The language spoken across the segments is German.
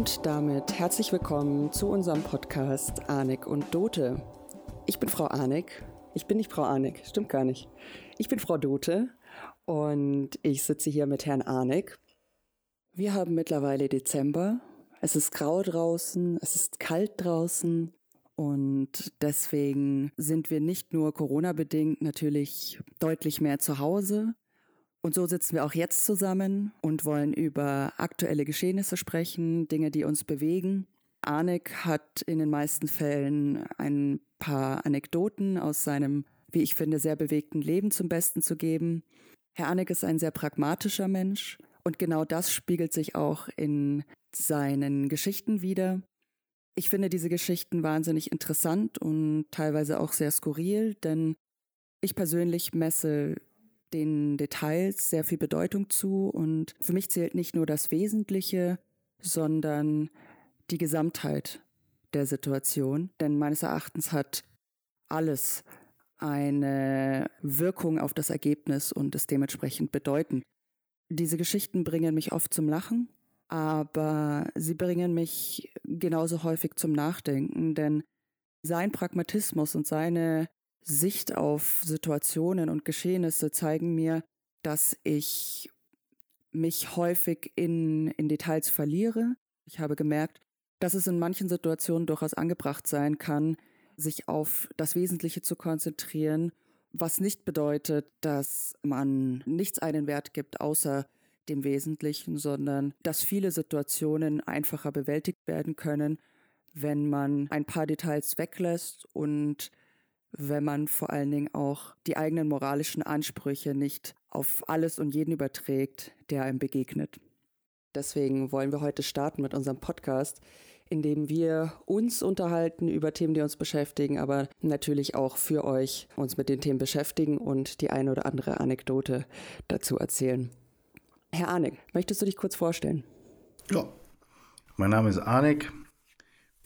Und damit herzlich willkommen zu unserem Podcast Arnik und Dote. Ich bin Frau Arnik. Ich bin nicht Frau Arnik, stimmt gar nicht. Ich bin Frau Dote und ich sitze hier mit Herrn Arnik. Wir haben mittlerweile Dezember. Es ist grau draußen, es ist kalt draußen und deswegen sind wir nicht nur Corona-bedingt natürlich deutlich mehr zu Hause. Und so sitzen wir auch jetzt zusammen und wollen über aktuelle Geschehnisse sprechen, Dinge, die uns bewegen. Arnek hat in den meisten Fällen ein paar Anekdoten aus seinem, wie ich finde, sehr bewegten Leben zum Besten zu geben. Herr Arnek ist ein sehr pragmatischer Mensch und genau das spiegelt sich auch in seinen Geschichten wieder. Ich finde diese Geschichten wahnsinnig interessant und teilweise auch sehr skurril, denn ich persönlich messe den Details sehr viel Bedeutung zu. Und für mich zählt nicht nur das Wesentliche, sondern die Gesamtheit der Situation, denn meines Erachtens hat alles eine Wirkung auf das Ergebnis und ist dementsprechend bedeutend. Diese Geschichten bringen mich oft zum Lachen aber sie bringen mich genauso häufig zum Nachdenken, denn sein Pragmatismus und seine Sicht auf Situationen und Geschehnisse zeigen mir, dass ich mich häufig in, in Details verliere. Ich habe gemerkt, dass es in manchen Situationen durchaus angebracht sein kann, sich auf das Wesentliche zu konzentrieren, was nicht bedeutet, dass man nichts einen Wert gibt, außer dem Wesentlichen, sondern dass viele Situationen einfacher bewältigt werden können, wenn man ein paar Details weglässt und wenn man vor allen Dingen auch die eigenen moralischen Ansprüche nicht auf alles und jeden überträgt, der einem begegnet. Deswegen wollen wir heute starten mit unserem Podcast, in dem wir uns unterhalten über Themen, die uns beschäftigen, aber natürlich auch für euch uns mit den Themen beschäftigen und die eine oder andere Anekdote dazu erzählen. Herr Arnek, möchtest du dich kurz vorstellen? Ja, mein Name ist Arnek,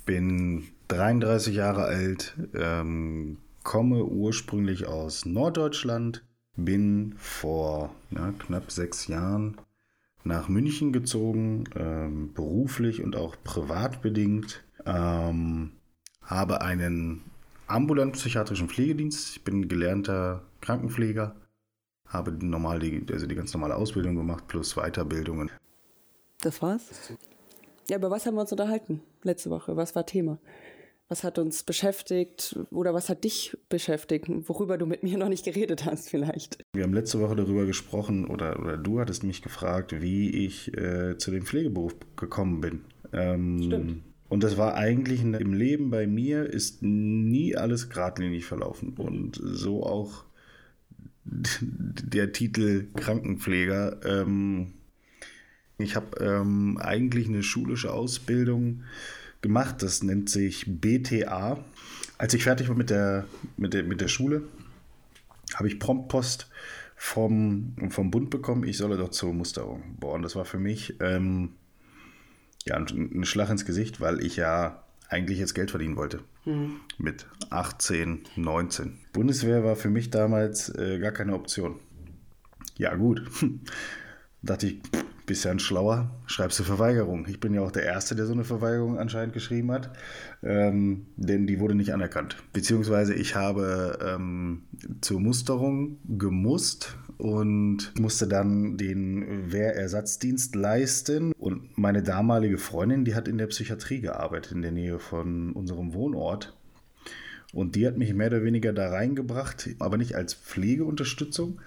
bin 33 Jahre alt, ähm, komme ursprünglich aus Norddeutschland, bin vor ja, knapp sechs Jahren nach München gezogen, ähm, beruflich und auch privat bedingt. Ähm, habe einen ambulanten psychiatrischen Pflegedienst. Ich bin gelernter Krankenpfleger habe normal die, also die ganz normale Ausbildung gemacht plus Weiterbildungen. Das war's? Ja, über was haben wir uns unterhalten letzte Woche? Was war Thema? Was hat uns beschäftigt oder was hat dich beschäftigt, worüber du mit mir noch nicht geredet hast vielleicht? Wir haben letzte Woche darüber gesprochen oder, oder du hattest mich gefragt, wie ich äh, zu dem Pflegeberuf gekommen bin. Ähm, Stimmt. Und das war eigentlich im Leben bei mir ist nie alles geradlinig verlaufen und so auch der Titel Krankenpfleger. Ähm, ich habe ähm, eigentlich eine schulische Ausbildung gemacht, das nennt sich BTA. Als ich fertig war mit der, mit der, mit der Schule, habe ich Promptpost vom, vom Bund bekommen, ich solle doch zur Musterung. Boah, und das war für mich ähm, ja, ein, Schlag ins Gesicht, weil ich ja eigentlich jetzt Geld verdienen wollte. Mhm. Mit 18, 19. Bundeswehr war für mich damals äh, gar keine Option. Ja, gut. Dachte ich, bist ja ein Schlauer, schreibst du Verweigerung. Ich bin ja auch der Erste, der so eine Verweigerung anscheinend geschrieben hat, ähm, denn die wurde nicht anerkannt. Beziehungsweise ich habe ähm, zur Musterung gemusst und musste dann den Wehrersatzdienst leisten. Und meine damalige Freundin, die hat in der Psychiatrie gearbeitet, in der Nähe von unserem Wohnort. Und die hat mich mehr oder weniger da reingebracht, aber nicht als Pflegeunterstützung,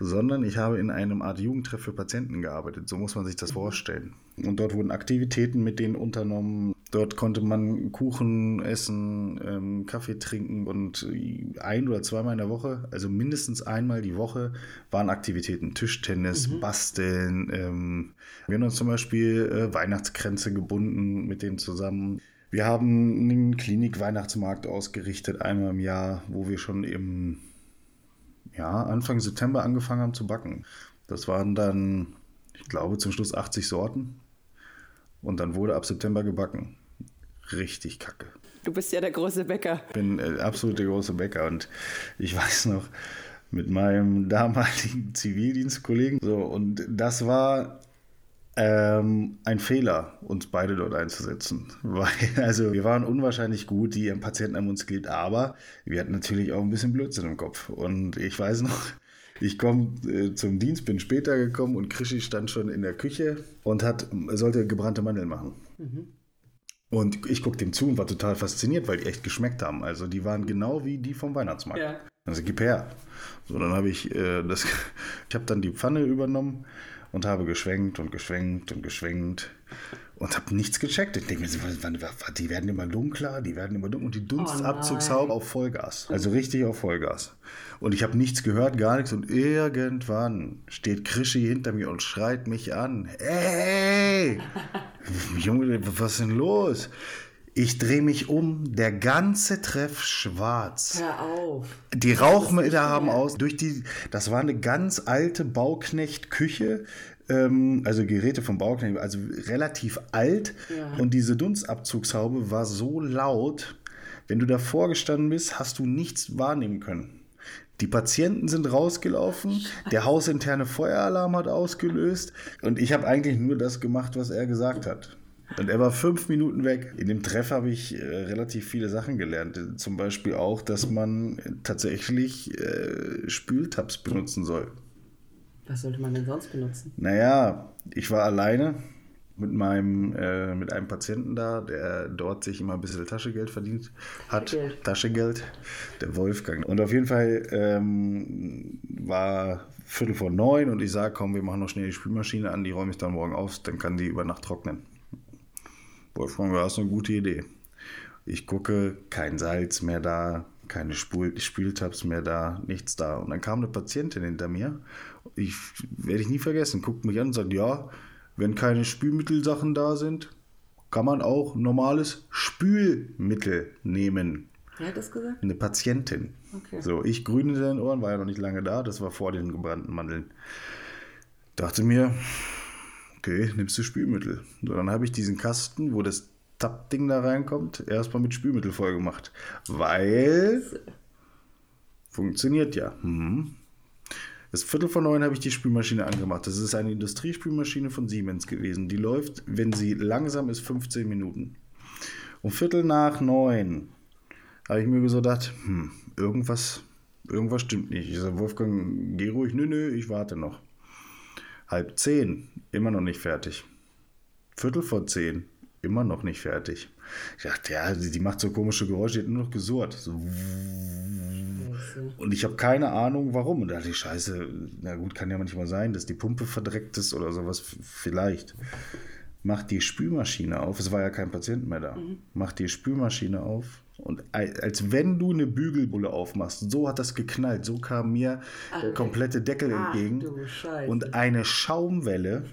sondern ich habe in einem Art Jugendtreff für Patienten gearbeitet. So muss man sich das vorstellen. Und dort wurden Aktivitäten mit denen unternommen. Dort konnte man Kuchen essen, ähm, Kaffee trinken und ein oder zweimal in der Woche, also mindestens einmal die Woche, waren Aktivitäten. Tischtennis, mhm. Basteln. Ähm, wir haben uns zum Beispiel äh, Weihnachtskränze gebunden mit denen zusammen. Wir haben einen Klinik-Weihnachtsmarkt ausgerichtet, einmal im Jahr, wo wir schon im ja, Anfang September angefangen haben zu backen. Das waren dann, ich glaube, zum Schluss 80 Sorten. Und dann wurde ab September gebacken. Richtig kacke. Du bist ja der große Bäcker. Ich bin äh, absolut der große Bäcker. Und ich weiß noch, mit meinem damaligen Zivildienstkollegen. So, und das war ähm, ein Fehler, uns beide dort einzusetzen. Weil, also wir waren unwahrscheinlich gut, die Patienten haben uns geliebt, aber wir hatten natürlich auch ein bisschen Blödsinn im Kopf. Und ich weiß noch, ich komme äh, zum Dienst, bin später gekommen und Krischi stand schon in der Küche und hat, sollte gebrannte Mandeln machen. Mhm. Und ich guckte dem zu und war total fasziniert, weil die echt geschmeckt haben. Also die waren genau wie die vom Weihnachtsmarkt. Ja. Also gib her. So, dann habe ich äh, das, ich habe dann die Pfanne übernommen und habe geschwenkt und geschwenkt und geschwenkt und habe nichts gecheckt. Ich denke mir, die werden immer dunkler, die werden immer dunkler und die Dunstabzugshaube oh auf Vollgas. Also richtig auf Vollgas. Und ich habe nichts gehört, gar nichts. Und irgendwann steht Krischi hinter mir und schreit mich an. Hey! Junge, was ist denn los? Ich drehe mich um, der ganze Treff schwarz. Hör auf. Die Rauchmelder haben aus. Durch die, das war eine ganz alte Bauknecht-Küche, ähm, also Geräte vom Bauknecht, also relativ alt. Ja. Und diese Dunstabzugshaube war so laut, wenn du davor gestanden bist, hast du nichts wahrnehmen können. Die Patienten sind rausgelaufen, der hausinterne Feueralarm hat ausgelöst und ich habe eigentlich nur das gemacht, was er gesagt hat. Und er war fünf Minuten weg. In dem Treff habe ich äh, relativ viele Sachen gelernt. Zum Beispiel auch, dass man tatsächlich äh, Spültabs benutzen soll. Was sollte man denn sonst benutzen? Naja, ich war alleine mit meinem äh, mit einem Patienten da, der dort sich immer ein bisschen Taschengeld verdient hat. Taschengeld. Taschengeld, der Wolfgang. Und auf jeden Fall ähm, war Viertel vor neun und ich sage, komm, wir machen noch schnell die Spülmaschine an, die räume ich dann morgen auf, dann kann die über Nacht trocknen. Wolfgang, du hast eine gute Idee. Ich gucke, kein Salz mehr da, keine Spül Spültabs mehr da, nichts da. Und dann kam eine Patientin hinter mir, ich werde ich nie vergessen, guckt mich an und sagt, ja, wenn keine Spülmittelsachen da sind, kann man auch normales Spülmittel nehmen. Wer hat das gesagt? Eine Patientin. Okay. So, ich grün in den Ohren, war ja noch nicht lange da, das war vor den gebrannten Mandeln. Dachte mir, okay, nimmst du Spülmittel. So, dann habe ich diesen Kasten, wo das Tappding da reinkommt, erstmal mit Spülmittel voll gemacht. Weil funktioniert ja. Mhm. Das Viertel vor neun habe ich die Spülmaschine angemacht. Das ist eine Industriespülmaschine von Siemens gewesen. Die läuft, wenn sie langsam ist, 15 Minuten. Um Viertel nach neun habe ich mir so gedacht, hm, irgendwas, irgendwas stimmt nicht. Ich sage, Wolfgang, geh ruhig. Nö, nö, ich warte noch. Halb zehn, immer noch nicht fertig. Viertel vor zehn, immer noch nicht fertig. Ich dachte, ja, die macht so komische Geräusche, die hat nur noch gesurrt. So. Und ich habe keine Ahnung, warum. Und da dachte ich, scheiße, na gut, kann ja manchmal sein, dass die Pumpe verdreckt ist oder sowas. Vielleicht. Macht die Spülmaschine auf. Es war ja kein Patient mehr da. Mhm. Macht die Spülmaschine auf. Und als wenn du eine Bügelbulle aufmachst, so hat das geknallt. So kam mir Ach, der komplette Deckel ach, entgegen. Und eine Schaumwelle,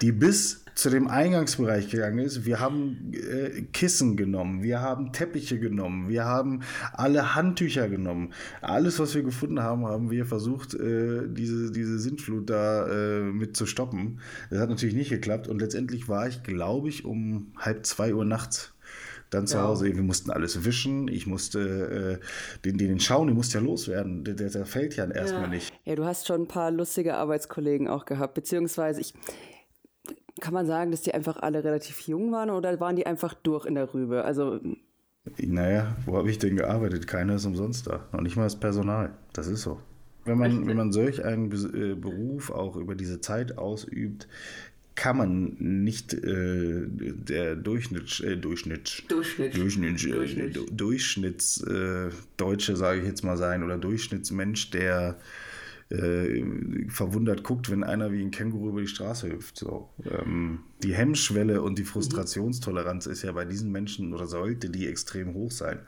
die bis zu dem Eingangsbereich gegangen ist. Wir haben äh, Kissen genommen, wir haben Teppiche genommen, wir haben alle Handtücher genommen. Alles, was wir gefunden haben, haben wir versucht, äh, diese, diese Sintflut da äh, mit zu stoppen. Das hat natürlich nicht geklappt und letztendlich war ich, glaube ich, um halb zwei Uhr nachts dann zu ja. Hause. Wir mussten alles wischen. Ich musste äh, den, den Schauen, den musste ja loswerden. Der, der, der fällt ja erstmal ja. nicht. Ja, du hast schon ein paar lustige Arbeitskollegen auch gehabt, beziehungsweise ich, kann man sagen, dass die einfach alle relativ jung waren oder waren die einfach durch in der Rübe? Also. Naja, wo habe ich denn gearbeitet? Keiner ist umsonst da. Noch nicht mal das Personal. Das ist so. Wenn man, wenn man solch einen äh, Beruf auch über diese Zeit ausübt, kann man nicht äh, der Durchschnitts, äh, Durchschnitt. Durchschnitts, Durchschnitt. Äh, Durchschnitts äh, Deutsche, sage ich jetzt mal sein, oder Durchschnittsmensch, der äh, verwundert guckt, wenn einer wie ein Känguru über die Straße hüpft. So. Ähm, die Hemmschwelle und die Frustrationstoleranz ist ja bei diesen Menschen oder sollte die extrem hoch sein.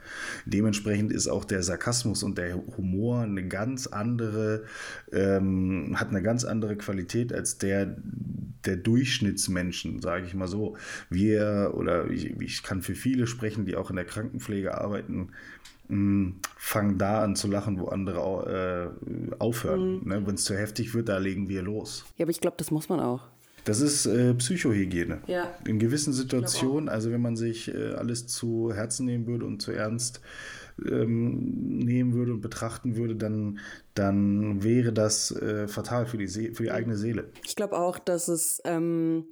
Dementsprechend ist auch der Sarkasmus und der Humor eine ganz andere, ähm, hat eine ganz andere Qualität als der der Durchschnittsmenschen, sage ich mal so. Wir oder ich, ich kann für viele sprechen, die auch in der Krankenpflege arbeiten, fangen da an zu lachen, wo andere äh, aufhören. Mhm. Ne? Wenn es zu heftig wird, da legen wir los. Ja, aber ich glaube, das muss man auch. Das ist äh, Psychohygiene. Ja. In gewissen Situationen, also wenn man sich äh, alles zu Herzen nehmen würde und zu ernst ähm, nehmen würde und betrachten würde, dann, dann wäre das äh, fatal für die, für die eigene Seele. Ich glaube auch, dass es ähm,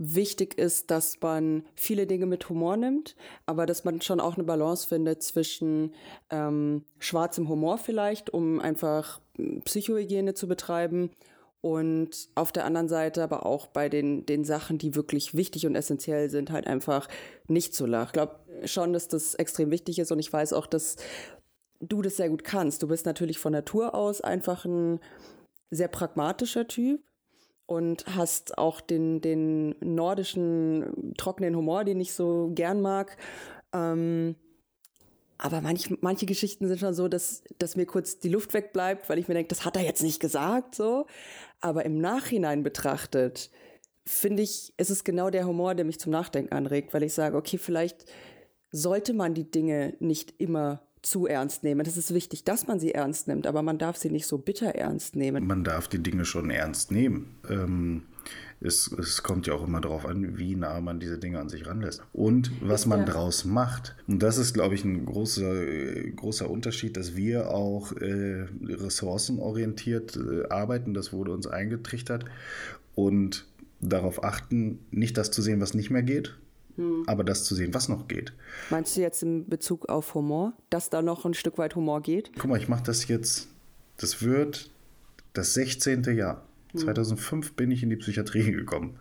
wichtig ist, dass man viele Dinge mit Humor nimmt, aber dass man schon auch eine Balance findet zwischen ähm, schwarzem Humor vielleicht, um einfach hm, Psychohygiene zu betreiben und auf der anderen Seite aber auch bei den, den Sachen, die wirklich wichtig und essentiell sind, halt einfach nicht zu lachen. Ich glaube schon, dass das extrem wichtig ist und ich weiß auch, dass du das sehr gut kannst. Du bist natürlich von Natur aus einfach ein sehr pragmatischer Typ und hast auch den, den nordischen trockenen Humor, den ich so gern mag. Ähm, aber manch, manche Geschichten sind schon so, dass, dass mir kurz die Luft wegbleibt, weil ich mir denke, das hat er jetzt nicht gesagt, so. Aber im Nachhinein betrachtet, finde ich, ist es genau der Humor, der mich zum Nachdenken anregt, weil ich sage, okay, vielleicht sollte man die Dinge nicht immer zu ernst nehmen. Es ist wichtig, dass man sie ernst nimmt, aber man darf sie nicht so bitter ernst nehmen. Man darf die Dinge schon ernst nehmen. Ähm, es, es, kommt ja auch immer darauf an, wie nah man diese Dinge an sich ranlässt. Und was man ja. draus macht. Und das ist, glaube ich, ein großer, großer Unterschied, dass wir auch äh, ressourcenorientiert äh, arbeiten. Das wurde uns eingetrichtert. Und darauf achten, nicht das zu sehen, was nicht mehr geht, hm. aber das zu sehen, was noch geht. Meinst du jetzt in Bezug auf Humor, dass da noch ein Stück weit Humor geht? Guck mal, ich mache das jetzt, das wird das 16. Jahr. 2005 hm. bin ich in die Psychiatrie gekommen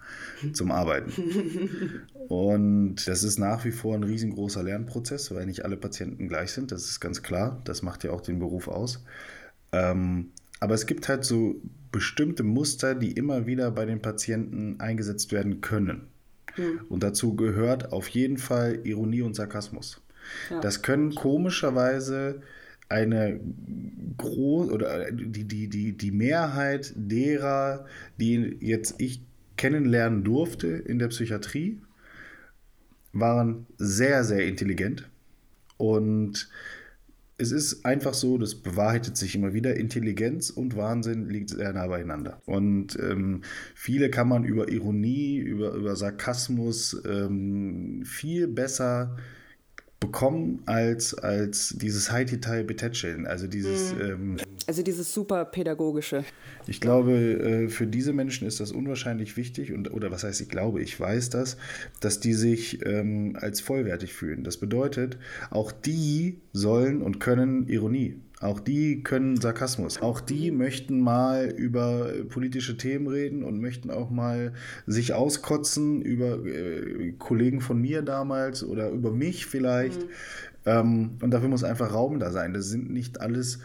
zum Arbeiten. Und das ist nach wie vor ein riesengroßer Lernprozess, weil nicht alle Patienten gleich sind. Das ist ganz klar. Das macht ja auch den Beruf aus. Ähm, aber es gibt halt so bestimmte Muster, die immer wieder bei den Patienten eingesetzt werden können. Mhm. Und dazu gehört auf jeden Fall Ironie und Sarkasmus. Ja. Das können komischerweise eine groß oder die, die, die, die Mehrheit derer, die jetzt ich kennenlernen durfte in der Psychiatrie, waren sehr, sehr intelligent und es ist einfach so, das bewahrheitet sich immer wieder, Intelligenz und Wahnsinn liegt sehr nah beieinander. Und ähm, viele kann man über Ironie, über, über Sarkasmus ähm, viel besser bekommen als, als dieses High-Detail betätscheln. Also dieses. Mhm. Ähm, also dieses super pädagogische. Ich glaube, äh, für diese Menschen ist das unwahrscheinlich wichtig und oder was heißt, ich glaube, ich weiß das, dass die sich ähm, als vollwertig fühlen. Das bedeutet, auch die sollen und können Ironie. Auch die können Sarkasmus. Auch die möchten mal über politische Themen reden und möchten auch mal sich auskotzen über äh, Kollegen von mir damals oder über mich vielleicht. Mhm. Ähm, und dafür muss einfach Raum da sein. Das sind nicht alles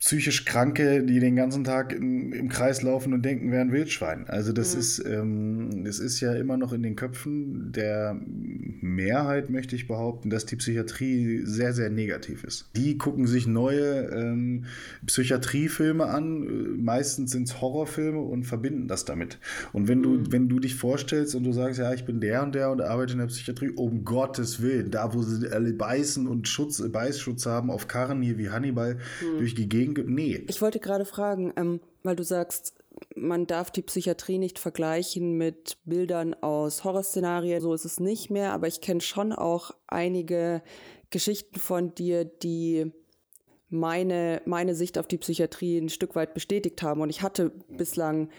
psychisch Kranke, die den ganzen Tag im, im Kreis laufen und denken, wären Wildschwein. Also das mhm. ist, ähm, das ist ja immer noch in den Köpfen der Mehrheit, möchte ich behaupten, dass die Psychiatrie sehr, sehr negativ ist. Die gucken sich neue ähm, Psychiatriefilme an, meistens sind es Horrorfilme und verbinden das damit. Und wenn du, mhm. wenn du dich vorstellst und du sagst, ja, ich bin der und der und arbeite in der Psychiatrie, um Gottes Willen, da wo sie alle beißen und Schutz, Beißschutz haben auf Karren hier wie Hannibal mhm. durch die Gegend Gegend, nee. Ich wollte gerade fragen, ähm, weil du sagst, man darf die Psychiatrie nicht vergleichen mit Bildern aus Horrorszenarien. So ist es nicht mehr, aber ich kenne schon auch einige Geschichten von dir, die meine, meine Sicht auf die Psychiatrie ein Stück weit bestätigt haben. Und ich hatte bislang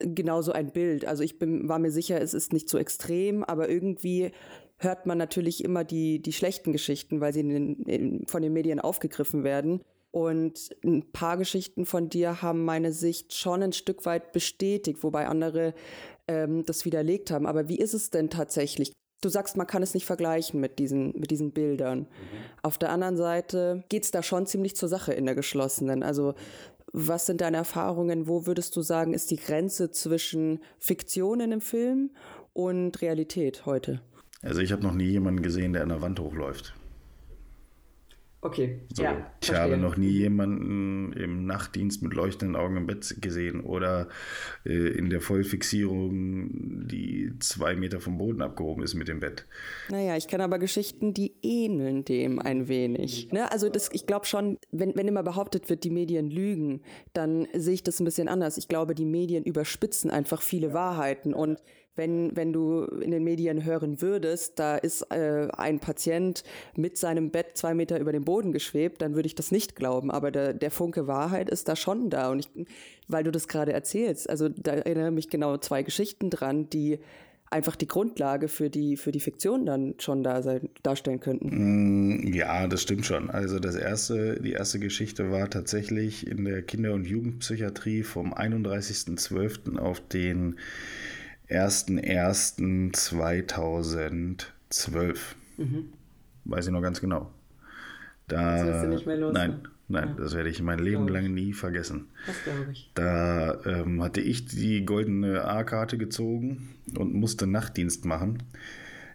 genauso ein Bild. Also ich bin, war mir sicher, es ist nicht so extrem, aber irgendwie hört man natürlich immer die, die schlechten Geschichten, weil sie in den, in, von den Medien aufgegriffen werden. Und ein paar Geschichten von dir haben meine Sicht schon ein Stück weit bestätigt, wobei andere ähm, das widerlegt haben. Aber wie ist es denn tatsächlich? Du sagst, man kann es nicht vergleichen mit diesen, mit diesen Bildern. Mhm. Auf der anderen Seite geht es da schon ziemlich zur Sache in der geschlossenen. Also was sind deine Erfahrungen? Wo würdest du sagen, ist die Grenze zwischen Fiktion in einem Film und Realität heute? Also ich habe noch nie jemanden gesehen, der an der Wand hochläuft. Okay, so, ja. Ich verstehe. habe noch nie jemanden im Nachtdienst mit leuchtenden Augen im Bett gesehen oder äh, in der Vollfixierung, die zwei Meter vom Boden abgehoben ist mit dem Bett. Naja, ich kenne aber Geschichten, die ähneln dem ein wenig. Ne? Also das, ich glaube schon, wenn, wenn immer behauptet wird, die Medien lügen, dann sehe ich das ein bisschen anders. Ich glaube, die Medien überspitzen einfach viele Wahrheiten und wenn, wenn du in den Medien hören würdest, da ist äh, ein Patient mit seinem Bett zwei Meter über dem Boden geschwebt, dann würde ich das nicht glauben. Aber der, der Funke Wahrheit ist da schon da. Und ich, weil du das gerade erzählst, also da erinnere mich genau zwei Geschichten dran, die einfach die Grundlage für die, für die Fiktion dann schon da sein, darstellen könnten. Mm, ja, das stimmt schon. Also das erste, die erste Geschichte war tatsächlich in der Kinder- und Jugendpsychiatrie vom 31.12. auf den 1.1.2012. Mhm. Weiß ich noch ganz genau. Da, das du nicht mehr los. Nein, ne? nein, ja. das werde ich mein Leben lang nie vergessen. Das glaube ich. Da ähm, hatte ich die goldene A-Karte gezogen und musste Nachtdienst machen.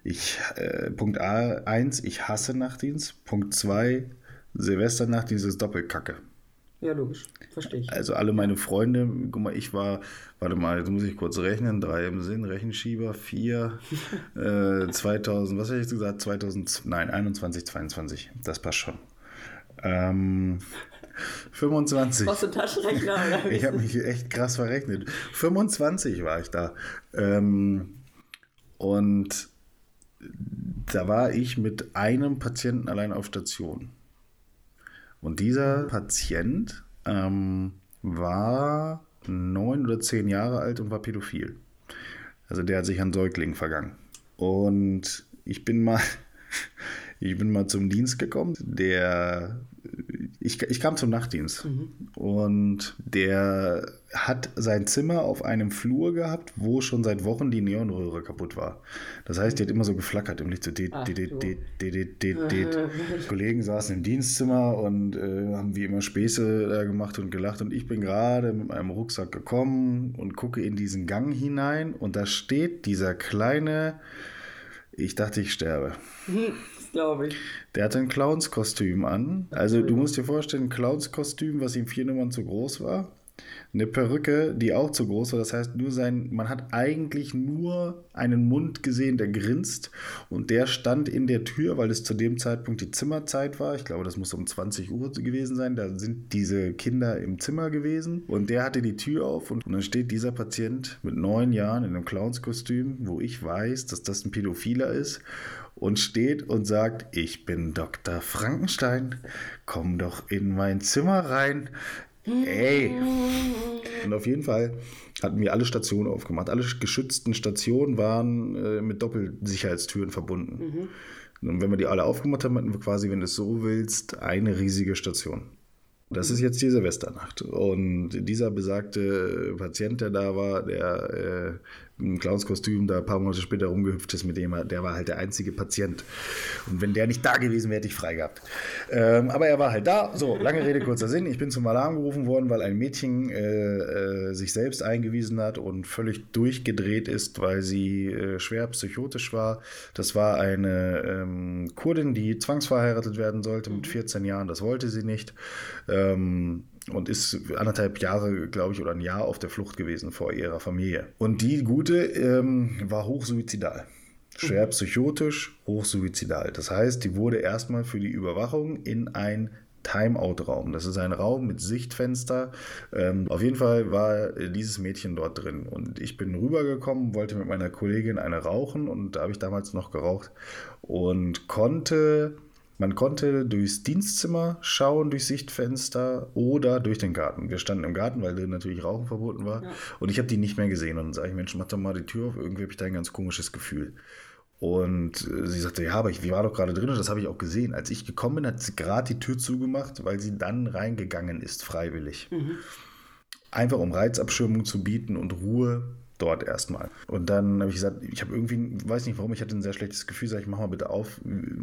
Ich, äh, Punkt A, 1, ich hasse Nachtdienst. Punkt 2, Silvesternachtdienst ist Doppelkacke. Ja, logisch. Verstehe ich. Also alle meine Freunde, guck mal, ich war, warte mal, jetzt muss ich kurz rechnen, drei im Sinn, Rechenschieber, vier, äh, 2000, was habe ich jetzt gesagt, 2000, nein, 21, 22, das passt schon. Ähm, 25. Brauchst du einen Taschenrechner? Oder? ich habe mich echt krass verrechnet. 25 war ich da. Ähm, und da war ich mit einem Patienten allein auf Station. Und dieser Patient ähm, war neun oder zehn Jahre alt und war pädophil. Also der hat sich an Säuglingen vergangen. Und ich bin mal, ich bin mal zum Dienst gekommen. Der ich, ich kam zum Nachtdienst mhm. und der hat sein Zimmer auf einem Flur gehabt, wo schon seit Wochen die Neonröhre kaputt war. Das heißt, die hat immer so geflackert im Licht. So det, det, det, det, Kollegen saßen im Dienstzimmer und äh, haben wie immer Späße da gemacht und gelacht. Und ich bin gerade mit meinem Rucksack gekommen und gucke in diesen Gang hinein und da steht dieser kleine, ich dachte, ich sterbe. Mhm glaube ich. Der hatte ein Clownskostüm an. Also du musst dir vorstellen, ein Clownskostüm, was ihm vier Nummern zu groß war. Eine Perücke, die auch zu groß war. Das heißt, nur sein, man hat eigentlich nur einen Mund gesehen, der grinst. Und der stand in der Tür, weil es zu dem Zeitpunkt die Zimmerzeit war. Ich glaube, das muss um 20 Uhr gewesen sein. Da sind diese Kinder im Zimmer gewesen. Und der hatte die Tür auf. Und, und dann steht dieser Patient mit neun Jahren in einem Clownskostüm, wo ich weiß, dass das ein Pädophiler ist und steht und sagt, ich bin Dr. Frankenstein, komm doch in mein Zimmer rein. Ey. Und auf jeden Fall hatten wir alle Stationen aufgemacht. Alle geschützten Stationen waren äh, mit Doppelsicherheitstüren verbunden. Mhm. Und wenn wir die alle aufgemacht haben, hatten wir quasi, wenn du es so willst, eine riesige Station. Das ist jetzt die Silvesternacht. Und dieser besagte Patient, der da war, der äh, im Clownskostüm da ein paar Monate später rumgehüpft ist mit dem, der war halt der einzige Patient. Und wenn der nicht da gewesen wäre, hätte ich frei gehabt. Ähm, aber er war halt da. So, lange Rede, kurzer Sinn. Ich bin zum Alarm gerufen worden, weil ein Mädchen äh, äh, sich selbst eingewiesen hat und völlig durchgedreht ist, weil sie äh, schwer psychotisch war. Das war eine ähm, Kurdin, die zwangsverheiratet werden sollte mit 14 Jahren. Das wollte sie nicht. Ähm, und ist anderthalb Jahre, glaube ich, oder ein Jahr auf der Flucht gewesen vor ihrer Familie. Und die Gute ähm, war hochsuizidal. Schwer psychotisch, hochsuizidal. Das heißt, die wurde erstmal für die Überwachung in ein Timeout-Raum. Das ist ein Raum mit Sichtfenster. Ähm, auf jeden Fall war dieses Mädchen dort drin. Und ich bin rübergekommen, wollte mit meiner Kollegin eine rauchen und da habe ich damals noch geraucht und konnte man konnte durchs Dienstzimmer schauen, durch Sichtfenster oder durch den Garten. Wir standen im Garten, weil natürlich Rauchen verboten war. Ja. Und ich habe die nicht mehr gesehen. Und dann sage ich, Mensch, mach doch mal die Tür auf. Irgendwie habe ich da ein ganz komisches Gefühl. Und äh, sie sagte, ja, aber ich war doch gerade drin und das habe ich auch gesehen. Als ich gekommen bin, hat sie gerade die Tür zugemacht, weil sie dann reingegangen ist, freiwillig. Mhm. Einfach um Reizabschirmung zu bieten und Ruhe dort erstmal. Und dann habe ich gesagt, ich habe irgendwie, weiß nicht warum, ich hatte ein sehr schlechtes Gefühl, sag ich, mach mal bitte auf,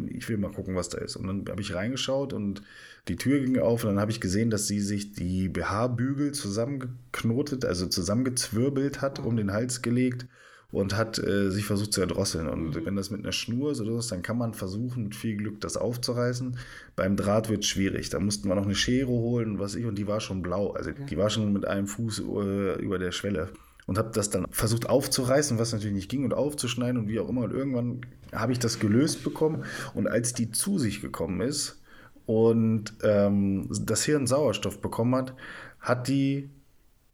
ich will mal gucken, was da ist. Und dann habe ich reingeschaut und die Tür ging auf und dann habe ich gesehen, dass sie sich die BH-Bügel zusammengeknotet, also zusammengezwirbelt hat, um den Hals gelegt und hat äh, sich versucht zu erdrosseln. Und mhm. wenn das mit einer Schnur so ist, dann kann man versuchen, mit viel Glück das aufzureißen. Beim Draht wird es schwierig. Da mussten wir noch eine Schere holen, was ich, und die war schon blau. Also die war schon mit einem Fuß äh, über der Schwelle und habe das dann versucht aufzureißen, was natürlich nicht ging und aufzuschneiden und wie auch immer. Und irgendwann habe ich das gelöst bekommen und als die zu sich gekommen ist und ähm, das Hirn Sauerstoff bekommen hat, hat die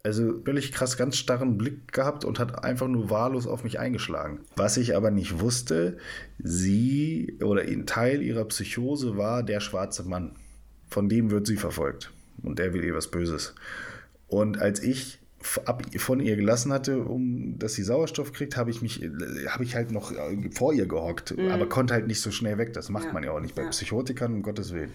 also völlig krass ganz starren Blick gehabt und hat einfach nur wahllos auf mich eingeschlagen. Was ich aber nicht wusste, sie oder ein Teil ihrer Psychose war der schwarze Mann. Von dem wird sie verfolgt und der will ihr was Böses. Und als ich ab, von ihr gelassen hatte, um dass sie Sauerstoff kriegt, habe ich mich, äh, habe ich halt noch äh, vor ihr gehockt, mhm. aber konnte halt nicht so schnell weg. Das macht ja. man ja auch nicht bei. Psychotikern, um Gottes Willen.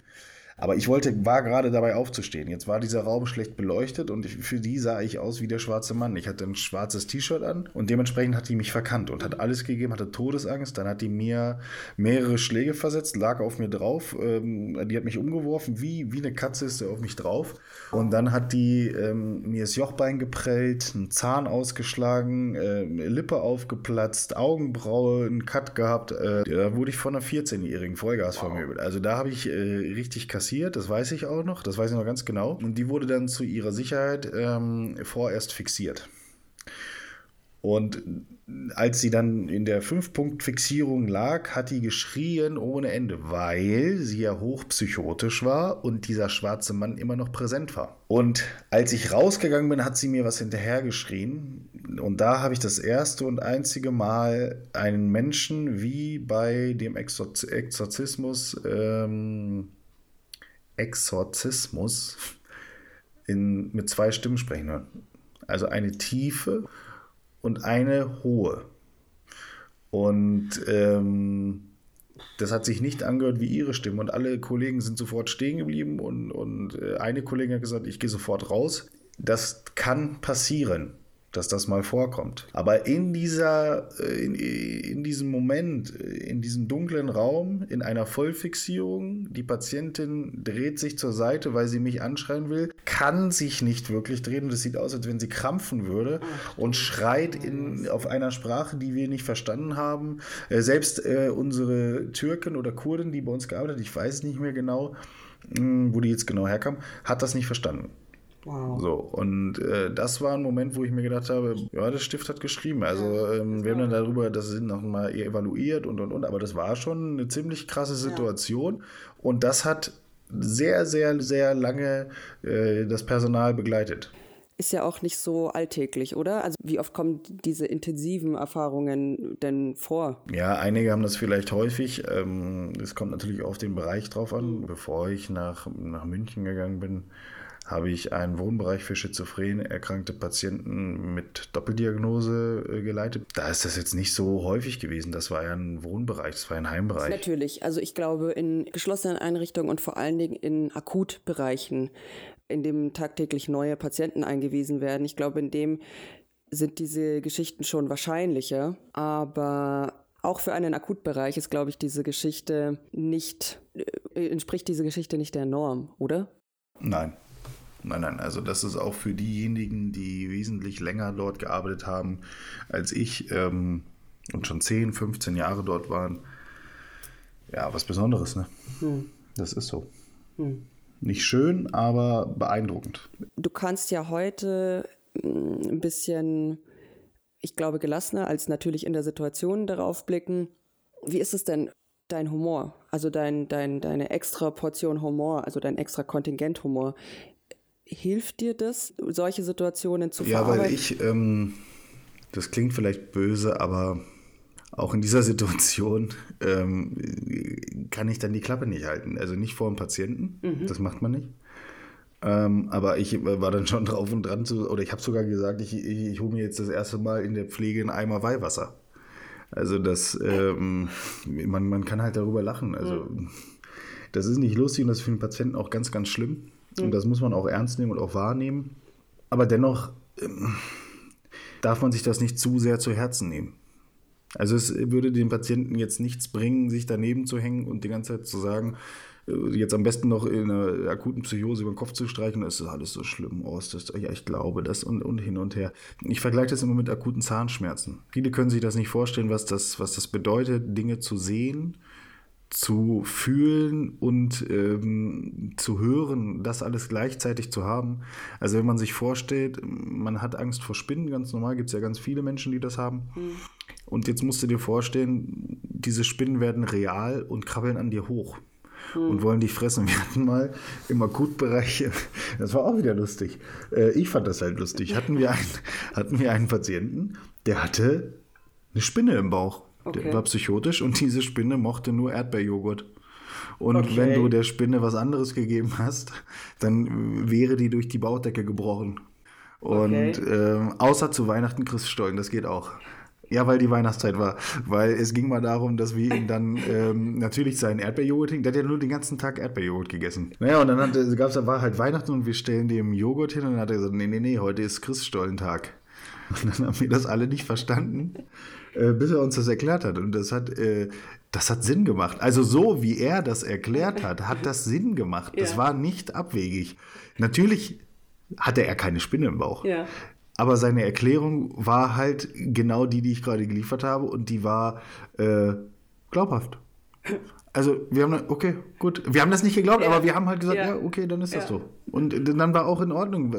Aber ich wollte, war gerade dabei aufzustehen. Jetzt war dieser Raum schlecht beleuchtet und für die sah ich aus wie der schwarze Mann. Ich hatte ein schwarzes T-Shirt an und dementsprechend hat die mich verkannt und hat alles gegeben, hatte Todesangst. Dann hat die mir mehrere Schläge versetzt, lag auf mir drauf. Ähm, die hat mich umgeworfen, wie, wie eine Katze ist sie auf mich drauf. Und dann hat die ähm, mir das Jochbein geprellt, einen Zahn ausgeschlagen, äh, Lippe aufgeplatzt, Augenbraue, einen Cut gehabt. Äh, da wurde ich von einer 14-jährigen Vollgas wow. vermöbelt. Also da habe ich äh, richtig kassiert passiert, das weiß ich auch noch, das weiß ich noch ganz genau. Und die wurde dann zu ihrer Sicherheit ähm, vorerst fixiert. Und als sie dann in der Fünf-Punkt-Fixierung lag, hat die geschrien ohne Ende, weil sie ja hochpsychotisch war und dieser schwarze Mann immer noch präsent war. Und als ich rausgegangen bin, hat sie mir was hinterhergeschrien. Und da habe ich das erste und einzige Mal einen Menschen wie bei dem Exorzismus ähm, Exorzismus in, mit zwei Stimmen sprechen hören. Also eine tiefe und eine hohe. Und ähm, das hat sich nicht angehört wie ihre Stimme. Und alle Kollegen sind sofort stehen geblieben und, und äh, eine Kollegin hat gesagt, ich gehe sofort raus. Das kann passieren dass das mal vorkommt. Aber in dieser, äh, in, in diesem Moment, äh, in diesem dunklen Raum, in einer Vollfixierung, die Patientin dreht sich zur Seite, weil sie mich anschreien will, kann sich nicht wirklich drehen. Das sieht aus, als wenn sie krampfen würde und schreit in, auf einer Sprache, die wir nicht verstanden haben. Äh, selbst äh, unsere Türken oder Kurden, die bei uns gearbeitet hat, ich weiß nicht mehr genau, hm, wo die jetzt genau herkam, hat das nicht verstanden. Wow. So, und äh, das war ein Moment, wo ich mir gedacht habe, ja, das Stift hat geschrieben. Also ähm, wir haben dann darüber, das sind noch mal evaluiert und und und, aber das war schon eine ziemlich krasse Situation. Ja. Und das hat sehr, sehr, sehr lange äh, das Personal begleitet. Ist ja auch nicht so alltäglich, oder? Also wie oft kommen diese intensiven Erfahrungen denn vor? Ja, einige haben das vielleicht häufig. Ähm, es kommt natürlich auf den Bereich drauf an. Bevor ich nach, nach München gegangen bin, habe ich einen Wohnbereich für schizophren erkrankte Patienten mit Doppeldiagnose äh, geleitet. Da ist das jetzt nicht so häufig gewesen. Das war ja ein Wohnbereich, das war ein Heimbereich. Natürlich. Also ich glaube, in geschlossenen Einrichtungen und vor allen Dingen in Akutbereichen, in dem tagtäglich neue Patienten eingewiesen werden, ich glaube, in dem sind diese Geschichten schon wahrscheinlicher. Aber auch für einen Akutbereich ist, glaube ich, diese Geschichte nicht, äh, entspricht diese Geschichte nicht der Norm, oder? Nein, Nein, nein, also das ist auch für diejenigen, die wesentlich länger dort gearbeitet haben als ich ähm, und schon 10, 15 Jahre dort waren, ja, was Besonderes, ne? Hm. Das ist so. Hm. Nicht schön, aber beeindruckend. Du kannst ja heute hm, ein bisschen, ich glaube, gelassener als natürlich in der Situation darauf blicken. Wie ist es denn dein Humor, also dein, dein, deine extra Portion Humor, also dein extra Kontingent Humor hilft dir das, solche Situationen zu verarbeiten? Ja, weil ich, ähm, das klingt vielleicht böse, aber auch in dieser Situation ähm, kann ich dann die Klappe nicht halten. Also nicht vor dem Patienten, mhm. das macht man nicht. Ähm, aber ich war dann schon drauf und dran zu, oder ich habe sogar gesagt, ich, ich, ich hole mir jetzt das erste Mal in der Pflege einen Eimer Weihwasser. Also das, ähm, man, man kann halt darüber lachen. Also mhm. das ist nicht lustig und das ist für den Patienten auch ganz, ganz schlimm. Mhm. Und das muss man auch ernst nehmen und auch wahrnehmen. Aber dennoch ähm, darf man sich das nicht zu sehr zu Herzen nehmen. Also es würde den Patienten jetzt nichts bringen, sich daneben zu hängen und die ganze Zeit zu sagen, äh, jetzt am besten noch in einer akuten Psychose über den Kopf zu streichen, das ist alles so schlimm, oh, ist das, ja, ich glaube das und, und hin und her. Ich vergleiche das immer mit akuten Zahnschmerzen. Viele können sich das nicht vorstellen, was das, was das bedeutet, Dinge zu sehen zu fühlen und ähm, zu hören, das alles gleichzeitig zu haben. Also wenn man sich vorstellt, man hat Angst vor Spinnen, ganz normal, gibt es ja ganz viele Menschen, die das haben. Mhm. Und jetzt musst du dir vorstellen, diese Spinnen werden real und krabbeln an dir hoch mhm. und wollen dich fressen. Wir hatten mal im Akutbereich, das war auch wieder lustig. Äh, ich fand das halt lustig. Hatten wir einen, hatten wir einen Patienten, der hatte eine Spinne im Bauch. Okay. Der war psychotisch und diese Spinne mochte nur Erdbeerjoghurt. Und okay. wenn du der Spinne was anderes gegeben hast, dann wäre die durch die Bauchdecke gebrochen. Und okay. ähm, außer zu Weihnachten Christstollen, das geht auch. Ja, weil die Weihnachtszeit war. Weil es ging mal darum, dass wir ihm dann ähm, natürlich seinen Erdbeerjoghurt hin. Der hat ja nur den ganzen Tag Erdbeerjoghurt gegessen. Naja, und dann gab es, war halt Weihnachten und wir stellen dem Joghurt hin und dann hat er gesagt: Nee, nee, nee, heute ist Christstollentag. Und dann haben wir das alle nicht verstanden, äh, bis er uns das erklärt hat. Und das hat, äh, das hat Sinn gemacht. Also so wie er das erklärt hat, hat das Sinn gemacht. Das ja. war nicht abwegig. Natürlich hatte er keine Spinne im Bauch. Ja. Aber seine Erklärung war halt genau die, die ich gerade geliefert habe und die war äh, glaubhaft. Also wir haben, okay, gut. Wir haben das nicht geglaubt, ja. aber wir haben halt gesagt, ja, ja okay, dann ist ja. das so. Und dann war auch in Ordnung.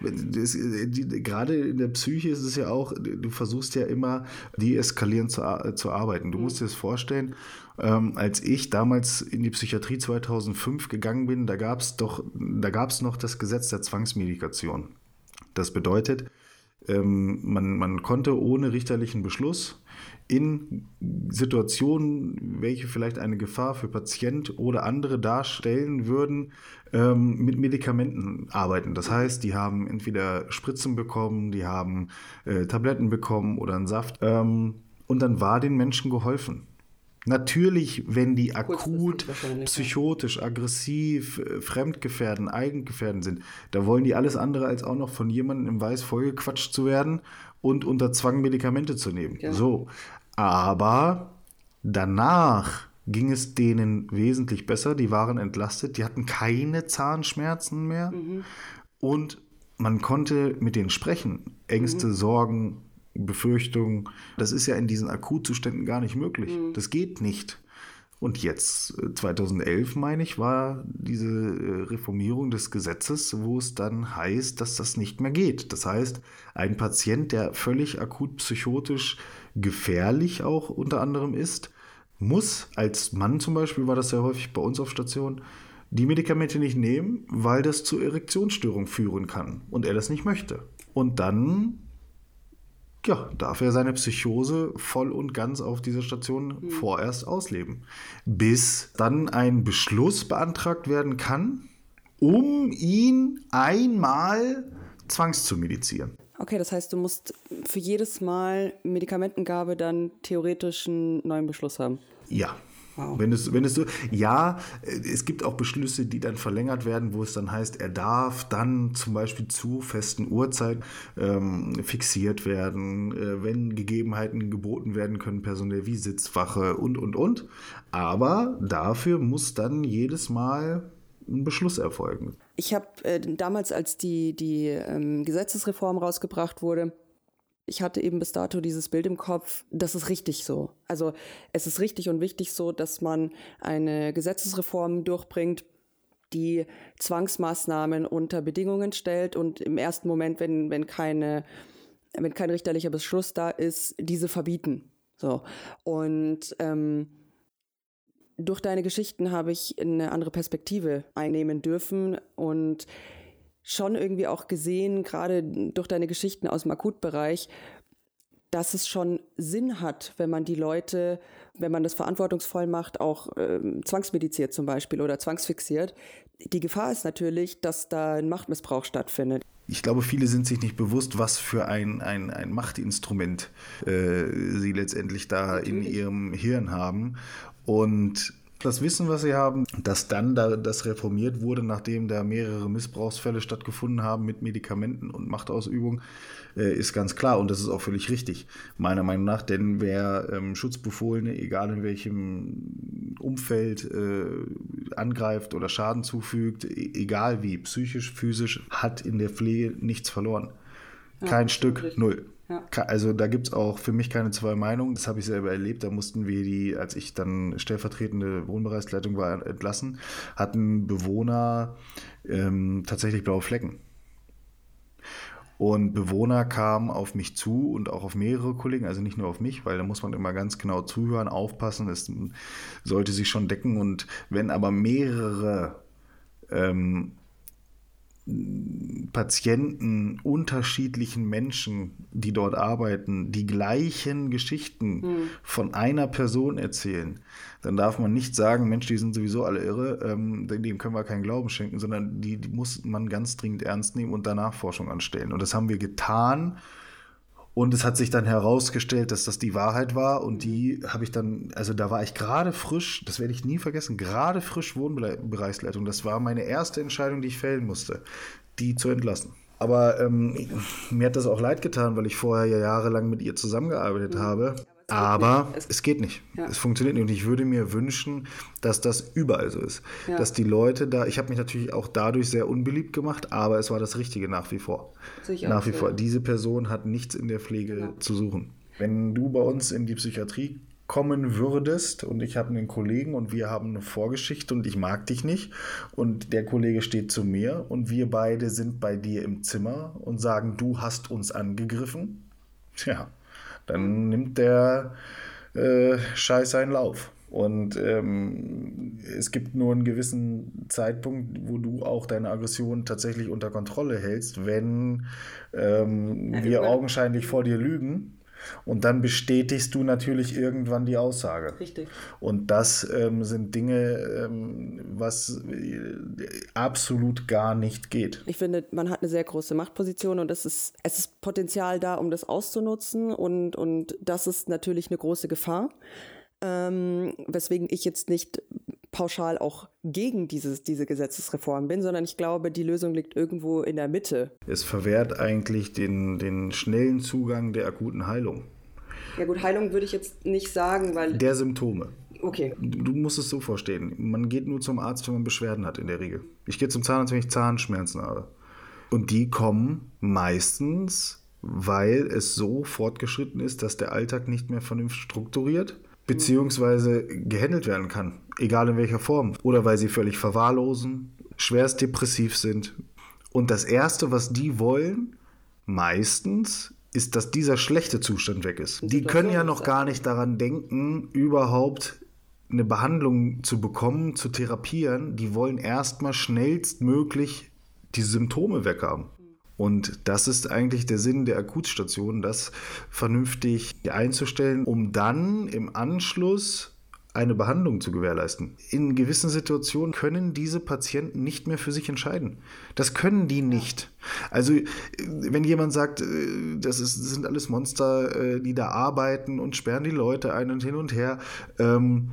Das, die, gerade in der Psyche ist es ja auch, du versuchst ja immer deeskalierend zu, zu arbeiten. Du mhm. musst dir das vorstellen, ähm, als ich damals in die Psychiatrie 2005 gegangen bin, da gab es doch, da gab es noch das Gesetz der Zwangsmedikation. Das bedeutet, ähm, man, man konnte ohne richterlichen Beschluss in Situationen, welche vielleicht eine Gefahr für Patient oder andere darstellen würden, ähm, mit Medikamenten arbeiten. Das heißt, die haben entweder Spritzen bekommen, die haben äh, Tabletten bekommen oder einen Saft. Ähm, und dann war den Menschen geholfen. Natürlich, wenn die akut psychotisch, aggressiv, äh, fremdgefährden, eigengefährden sind, da wollen die alles andere als auch noch von jemandem im Weiß vollgequatscht zu werden und unter Zwang Medikamente zu nehmen. Ja. So. Aber danach ging es denen wesentlich besser. Die waren entlastet, die hatten keine Zahnschmerzen mehr mhm. und man konnte mit denen sprechen. Ängste, mhm. Sorgen, Befürchtungen. Das ist ja in diesen Akutzuständen gar nicht möglich. Mhm. Das geht nicht. Und jetzt, 2011 äh, meine ich, war diese äh, Reformierung des Gesetzes, wo es dann heißt, dass das nicht mehr geht. Das heißt, ein Patient, der völlig akut psychotisch gefährlich auch unter anderem ist, muss als Mann zum Beispiel, war das sehr häufig bei uns auf Station, die Medikamente nicht nehmen, weil das zu Erektionsstörungen führen kann und er das nicht möchte. Und dann ja, darf er seine Psychose voll und ganz auf dieser Station mhm. vorerst ausleben. Bis dann ein Beschluss beantragt werden kann, um ihn einmal zwangszumedizieren. Okay, das heißt, du musst für jedes Mal Medikamentengabe dann theoretisch einen neuen Beschluss haben. Ja, Wow. Wenn es, wenn es so, ja, äh, es gibt auch Beschlüsse, die dann verlängert werden, wo es dann heißt, er darf dann zum Beispiel zu festen Uhrzeiten ähm, fixiert werden, äh, wenn Gegebenheiten geboten werden können, personell wie Sitzwache und, und, und. Aber dafür muss dann jedes Mal ein Beschluss erfolgen. Ich habe äh, damals, als die, die ähm, Gesetzesreform rausgebracht wurde, ich hatte eben bis dato dieses Bild im Kopf, das ist richtig so. Also es ist richtig und wichtig so, dass man eine Gesetzesreform durchbringt, die Zwangsmaßnahmen unter Bedingungen stellt und im ersten Moment, wenn, wenn keine, wenn kein richterlicher Beschluss da ist, diese verbieten. So. Und ähm, durch deine Geschichten habe ich eine andere Perspektive einnehmen dürfen und schon irgendwie auch gesehen, gerade durch deine Geschichten aus dem Akutbereich, dass es schon Sinn hat, wenn man die Leute, wenn man das verantwortungsvoll macht, auch ähm, zwangsmediziert zum Beispiel oder zwangsfixiert. Die Gefahr ist natürlich, dass da ein Machtmissbrauch stattfindet. Ich glaube, viele sind sich nicht bewusst, was für ein, ein, ein Machtinstrument äh, sie letztendlich da natürlich. in ihrem Hirn haben. Und das Wissen, was sie haben, dass dann da das reformiert wurde, nachdem da mehrere Missbrauchsfälle stattgefunden haben mit Medikamenten und Machtausübung, äh, ist ganz klar und das ist auch völlig richtig, meiner Meinung nach. Denn wer ähm, Schutzbefohlene, egal in welchem Umfeld, äh, angreift oder Schaden zufügt, e egal wie, psychisch, physisch, hat in der Pflege nichts verloren. Kein ja, Stück, richtig. null. Ja. Also da gibt es auch für mich keine zwei Meinungen. Das habe ich selber erlebt. Da mussten wir die, als ich dann stellvertretende Wohnbereichsleitung war, entlassen, hatten Bewohner ähm, tatsächlich blaue Flecken. Und Bewohner kamen auf mich zu und auch auf mehrere Kollegen, also nicht nur auf mich, weil da muss man immer ganz genau zuhören, aufpassen, es sollte sich schon decken. Und wenn aber mehrere ähm, Patienten, unterschiedlichen Menschen, die dort arbeiten, die gleichen Geschichten mhm. von einer Person erzählen, dann darf man nicht sagen, Mensch, die sind sowieso alle irre, ähm, dem können wir keinen Glauben schenken, sondern die, die muss man ganz dringend ernst nehmen und danach Forschung anstellen. Und das haben wir getan. Und es hat sich dann herausgestellt, dass das die Wahrheit war. Und die habe ich dann, also da war ich gerade frisch, das werde ich nie vergessen, gerade frisch Wohnbereichsleitung. Das war meine erste Entscheidung, die ich fällen musste, die zu entlassen. Aber ähm, mir hat das auch leid getan, weil ich vorher ja jahrelang mit ihr zusammengearbeitet mhm. habe. Aber es, es, geht nicht. Ja. Es funktioniert nicht. Und ich würde mir wünschen, dass das überall so ist. Ja. Dass die Leute da, ich habe mich natürlich auch dadurch sehr unbeliebt gemacht, aber es war das Richtige nach wie vor. Sicher nach wie vor. Diese Person hat nichts in der Pflege ja. zu suchen. Wenn du bei uns in die Psychiatrie kommen würdest und ich habe einen Kollegen und wir haben eine Vorgeschichte und ich mag dich nicht und der Kollege steht zu mir und wir beide sind bei dir im Zimmer und sagen, du hast uns angegriffen, tja, dann nimmt der äh, Scheiß seinen Lauf. Und ähm, es gibt nur einen gewissen Zeitpunkt, wo du auch deine Aggression tatsächlich unter Kontrolle hältst, wenn ähm, wir augenscheinlich vor dir lügen und dann bestätigst du natürlich irgendwann die Aussage. Richtig. Und das ähm, sind Dinge, ähm, was äh, absolut gar nicht geht. Ich finde, man hat eine sehr große Machtposition und es ist, es ist Potenzial da, um das auszunutzen. Und, und das ist natürlich eine große Gefahr. Ähm, weswegen ich jetzt nicht pauschal auch gegen dieses, diese Gesetzesreform bin, sondern ich glaube, die Lösung liegt irgendwo in der Mitte. Es verwehrt eigentlich den, den schnellen Zugang der akuten Heilung. Ja gut, Heilung würde ich jetzt nicht sagen, weil... Der Symptome. Okay. Du musst es so verstehen. Man geht nur zum Arzt, wenn man Beschwerden hat in der Regel. Ich gehe zum Zahnarzt, wenn ich Zahnschmerzen habe. Und die kommen meistens, weil es so fortgeschritten ist, dass der Alltag nicht mehr vernünftig strukturiert beziehungsweise gehandelt werden kann, egal in welcher Form. Oder weil sie völlig verwahrlosen, schwerst depressiv sind. Und das Erste, was die wollen, meistens, ist, dass dieser schlechte Zustand weg ist. Die können ja noch gar nicht daran denken, überhaupt eine Behandlung zu bekommen, zu therapieren. Die wollen erstmal schnellstmöglich die Symptome weghaben. Und das ist eigentlich der Sinn der Akutstation, das vernünftig einzustellen, um dann im Anschluss eine Behandlung zu gewährleisten. In gewissen Situationen können diese Patienten nicht mehr für sich entscheiden. Das können die nicht. Also wenn jemand sagt, äh, das, ist, das sind alles Monster, äh, die da arbeiten und sperren die Leute ein und hin und her, ähm,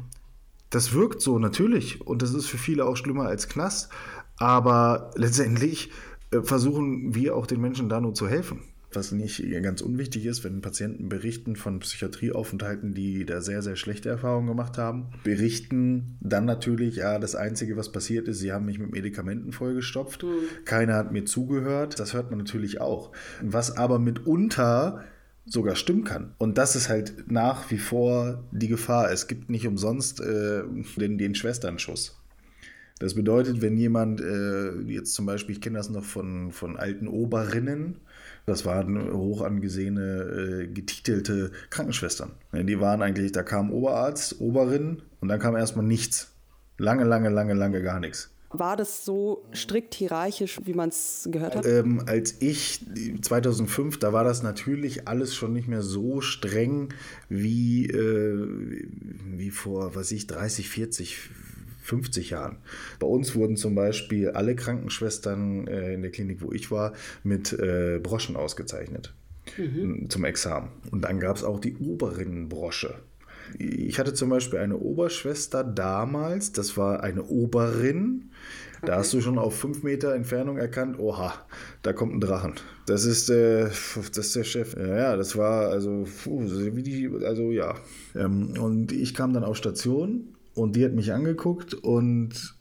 das wirkt so natürlich und das ist für viele auch schlimmer als Knast. Aber letztendlich äh, versuchen wir auch den Menschen da nur zu helfen. Was nicht ganz unwichtig ist, wenn Patienten berichten von Psychiatrieaufenthalten, die da sehr, sehr schlechte Erfahrungen gemacht haben, berichten dann natürlich, ja, das Einzige, was passiert ist, sie haben mich mit Medikamenten vollgestopft, mhm. keiner hat mir zugehört, das hört man natürlich auch. Was aber mitunter sogar stimmen kann. Und das ist halt nach wie vor die Gefahr. Es gibt nicht umsonst äh, den, den Schwesternschuss. Das bedeutet, wenn jemand, äh, jetzt zum Beispiel, ich kenne das noch von, von alten Oberinnen, das waren hoch angesehene, äh, getitelte Krankenschwestern. Die waren eigentlich, da kam Oberarzt, Oberin und dann kam erstmal nichts. Lange, lange, lange, lange gar nichts. War das so strikt hierarchisch, wie man es gehört hat? Ähm, als ich 2005, da war das natürlich alles schon nicht mehr so streng wie, äh, wie vor, was ich, 30, 40, 50 Jahren. Bei uns wurden zum Beispiel alle Krankenschwestern äh, in der Klinik, wo ich war, mit äh, Broschen ausgezeichnet mhm. zum Examen. Und dann gab es auch die Oberinnenbrosche. Ich hatte zum Beispiel eine Oberschwester damals, das war eine Oberin. Da okay. hast du schon auf fünf Meter Entfernung erkannt, oha, da kommt ein Drachen. Das ist, äh, das ist der Chef. Ja, ja, das war also, puh, wie die, also ja. Ähm, und ich kam dann auf Station und die hat mich angeguckt und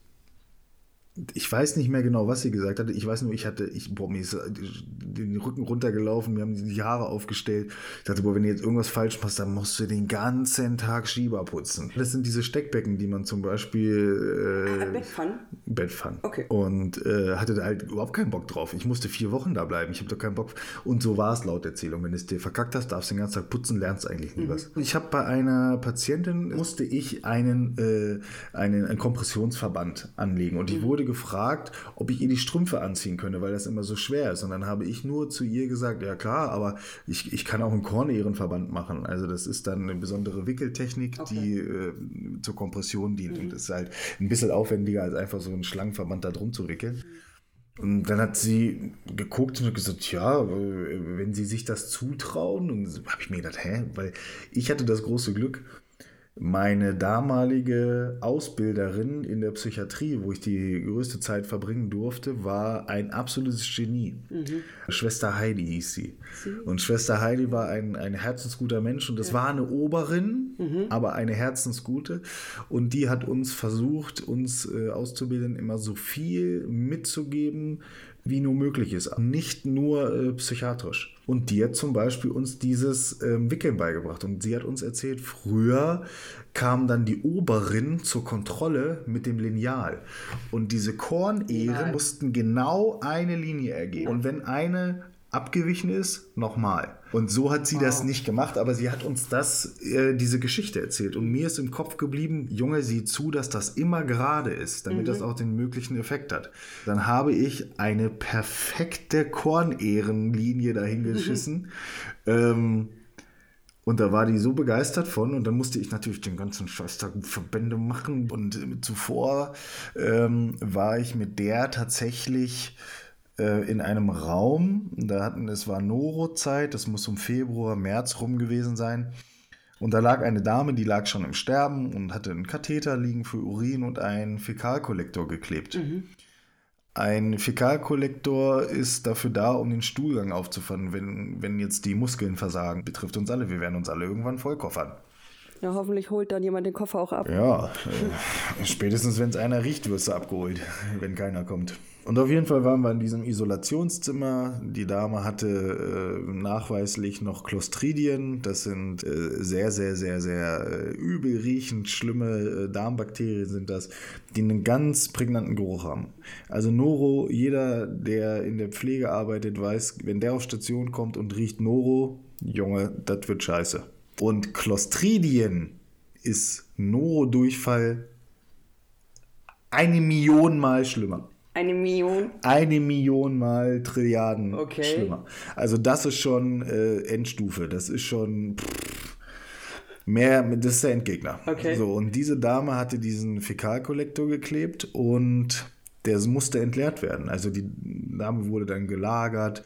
ich weiß nicht mehr genau, was sie gesagt hatte. Ich weiß nur, ich hatte, ich, boah, mir ist den Rücken runtergelaufen, mir haben die Haare aufgestellt. Ich dachte, boah, wenn du jetzt irgendwas falsch machst, dann musst du den ganzen Tag Schieber putzen. Das sind diese Steckbecken, die man zum Beispiel. Äh, Bettpfannen? Bettpfannen. Okay. Und äh, hatte da halt überhaupt keinen Bock drauf. Ich musste vier Wochen da bleiben. Ich habe doch keinen Bock. Und so war es laut Erzählung. Wenn du es dir verkackt hast, darfst du den ganzen Tag putzen, lernst eigentlich nie mhm. was. Ich habe bei einer Patientin, musste ich einen, äh, einen, einen Kompressionsverband anlegen. Und ich mhm. wurde wurde gefragt, ob ich ihr die Strümpfe anziehen könne, weil das immer so schwer ist. Und dann habe ich nur zu ihr gesagt, ja klar, aber ich, ich kann auch einen Kornehrenverband machen. Also das ist dann eine besondere Wickeltechnik, okay. die äh, zur Kompression dient. Mhm. Und das ist halt ein bisschen aufwendiger, als einfach so einen Schlangenverband da drum zu wickeln. Und dann hat sie geguckt und gesagt, ja, äh, wenn sie sich das zutrauen. Und habe ich mir gedacht, hä? Weil ich hatte das große Glück, meine damalige Ausbilderin in der Psychiatrie, wo ich die größte Zeit verbringen durfte, war ein absolutes Genie. Mhm. Schwester Heidi hieß sie. sie. Und Schwester Heidi war ein, ein herzensguter Mensch und das ja. war eine Oberin, mhm. aber eine herzensgute. Und die hat uns versucht, uns äh, auszubilden, immer so viel mitzugeben, wie nur möglich ist. Nicht nur äh, psychiatrisch. Und die hat zum Beispiel uns dieses ähm, Wickeln beigebracht. Und sie hat uns erzählt, früher kam dann die Oberin zur Kontrolle mit dem Lineal. Und diese Kornähren mussten genau eine Linie ergeben. Und wenn eine abgewichen ist, nochmal. Und so hat sie wow. das nicht gemacht, aber sie hat uns das, äh, diese Geschichte erzählt. Und mir ist im Kopf geblieben, Junge, sieh zu, dass das immer gerade ist, damit mhm. das auch den möglichen Effekt hat. Dann habe ich eine perfekte Kornehrenlinie dahingeschissen. Mhm. Ähm, und da war die so begeistert von und dann musste ich natürlich den ganzen Scheiß da Verbände machen. Und äh, zuvor ähm, war ich mit der tatsächlich äh, in einem Raum. Da hatten, es war Noro-Zeit, das muss um Februar, März rum gewesen sein. Und da lag eine Dame, die lag schon im Sterben und hatte einen Katheter liegen für Urin und einen Fäkalkollektor geklebt. Mhm. Ein Fäkalkollektor ist dafür da, um den Stuhlgang aufzufangen, wenn, wenn jetzt die Muskeln versagen. Betrifft uns alle. Wir werden uns alle irgendwann vollkoffern. Ja, hoffentlich holt dann jemand den Koffer auch ab. Ja, äh, spätestens wenn es einer riecht, wirst du abgeholt, wenn keiner kommt. Und auf jeden Fall waren wir in diesem Isolationszimmer. Die Dame hatte äh, nachweislich noch Clostridien. Das sind äh, sehr, sehr, sehr, sehr äh, übel riechend schlimme äh, Darmbakterien sind das, die einen ganz prägnanten Geruch haben. Also Noro, jeder, der in der Pflege arbeitet, weiß, wenn der auf Station kommt und riecht Noro, Junge, das wird scheiße. Und Clostridien ist Noro-Durchfall eine Million Mal schlimmer. Eine Million? Eine Million mal Trilliarden okay. schlimmer. Also das ist schon äh, Endstufe. Das ist schon pff, mehr, das ist der Endgegner. Okay. So, und diese Dame hatte diesen Fäkalkollektor geklebt und der musste entleert werden. Also die Dame wurde dann gelagert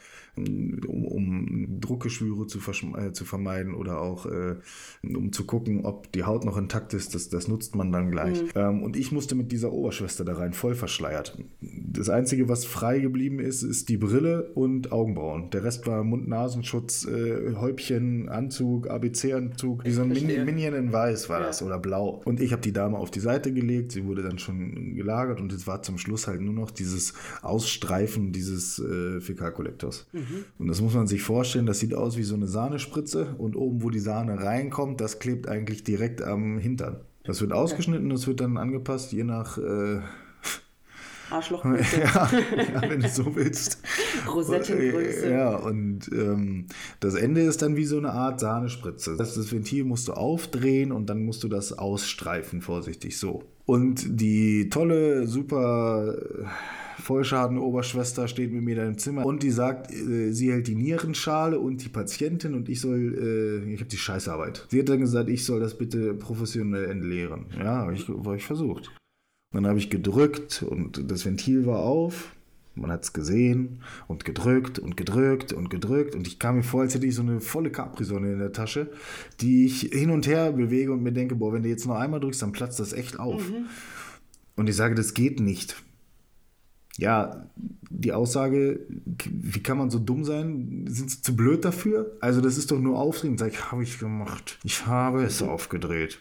um, um Druckgeschwüre zu, äh, zu, vermeiden oder auch äh, um zu gucken, ob die Haut noch intakt ist. Das, das nutzt man dann gleich. Mhm. Ähm, und ich musste mit dieser Oberschwester da rein, voll verschleiert. Das Einzige, was frei geblieben ist, ist die Brille und Augenbrauen. Der Rest war Mund-Nasenschutz, äh, Häubchen, Anzug, ABC-Anzug. Wie so ein Min Minion in Weiß war ja. das oder Blau. Und ich habe die Dame auf die Seite gelegt. Sie wurde dann schon gelagert und es war zum Schluss halt nur noch dieses Ausstreifen dieses äh, Fäkalkollektors. Mhm. Mhm. Und das muss man sich vorstellen, das sieht aus wie so eine Sahnespritze und oben, wo die Sahne reinkommt, das klebt eigentlich direkt am Hintern. Das wird ausgeschnitten, das wird dann angepasst, je nach äh, Arschlochgröße. ja, ja, wenn du so willst. Rosettengröße. Ja, und ähm, das Ende ist dann wie so eine Art Sahnespritze. Das, das Ventil musst du aufdrehen und dann musst du das ausstreifen, vorsichtig so. Und die tolle, super vollschadene Oberschwester steht mit mir da im Zimmer und die sagt, äh, sie hält die Nierenschale und die Patientin und ich soll, äh, ich habe die Scheißarbeit. Sie hat dann gesagt, ich soll das bitte professionell entleeren. Ja, habe ich, hab ich versucht. Dann habe ich gedrückt und das Ventil war auf. Man hat es gesehen und gedrückt und gedrückt und gedrückt. Und ich kam mir vor, als hätte ich so eine volle Capri-Sonne in der Tasche, die ich hin und her bewege und mir denke, boah, wenn du jetzt noch einmal drückst, dann platzt das echt auf. Mhm. Und ich sage, das geht nicht ja, die Aussage, wie kann man so dumm sein? Sind sie zu blöd dafür? Also, das ist doch nur aufregend. Sag ich, habe ich gemacht. Ich habe es aufgedreht.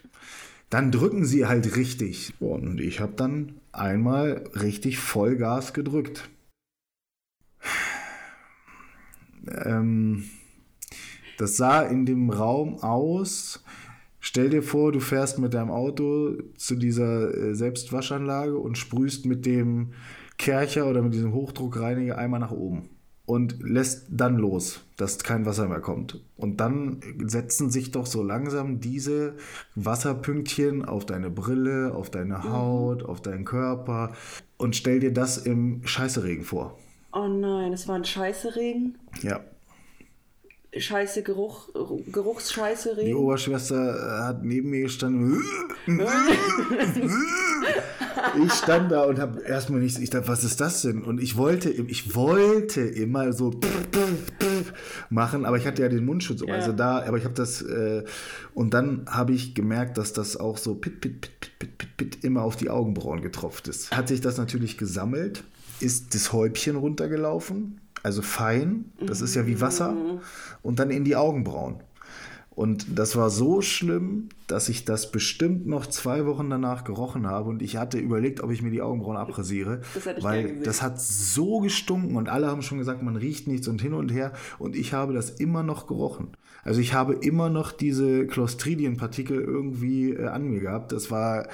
Dann drücken sie halt richtig. Und ich habe dann einmal richtig Vollgas gedrückt. Ähm, das sah in dem Raum aus. Stell dir vor, du fährst mit deinem Auto zu dieser äh, Selbstwaschanlage und sprühst mit dem Kercher oder mit diesem Hochdruckreiniger einmal nach oben. und lässt dann los, dass kein Wasser mehr kommt. Und dann setzen sich doch so langsam diese Wasserpünktchen auf deine Brille, auf deine mhm. Haut, auf deinen Körper und stell dir das im Scheißeregen vor. Oh nein, es war ein Scheißeregen? Ja. Scheiße Geruch, Geruchsscheiße reden. Die Oberschwester hat neben mir gestanden. ich stand da und habe erstmal nichts. Ich dachte, was ist das denn? Und ich wollte, ich wollte immer so machen, aber ich hatte ja den Mundschutz, ja. also da, aber ich habe das äh, und dann habe ich gemerkt, dass das auch so pit, pit, pit, pit, pit, pit, pit immer auf die Augenbrauen getropft ist. Hat sich das natürlich gesammelt, ist das Häubchen runtergelaufen also fein, das ist ja wie Wasser, und dann in die Augenbrauen. Und das war so schlimm, dass ich das bestimmt noch zwei Wochen danach gerochen habe und ich hatte überlegt, ob ich mir die Augenbrauen abrasiere, das weil das hat so gestunken und alle haben schon gesagt, man riecht nichts und hin und her und ich habe das immer noch gerochen. Also ich habe immer noch diese Clostridienpartikel irgendwie äh, an mir gehabt. Das war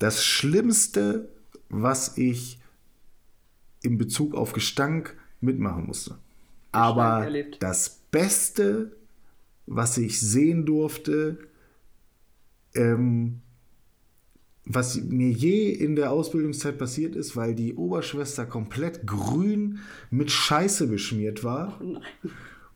das Schlimmste, was ich in Bezug auf Gestank mitmachen musste. Aber das Beste, was ich sehen durfte, ähm, was mir je in der Ausbildungszeit passiert ist, weil die Oberschwester komplett grün mit Scheiße beschmiert war. Oh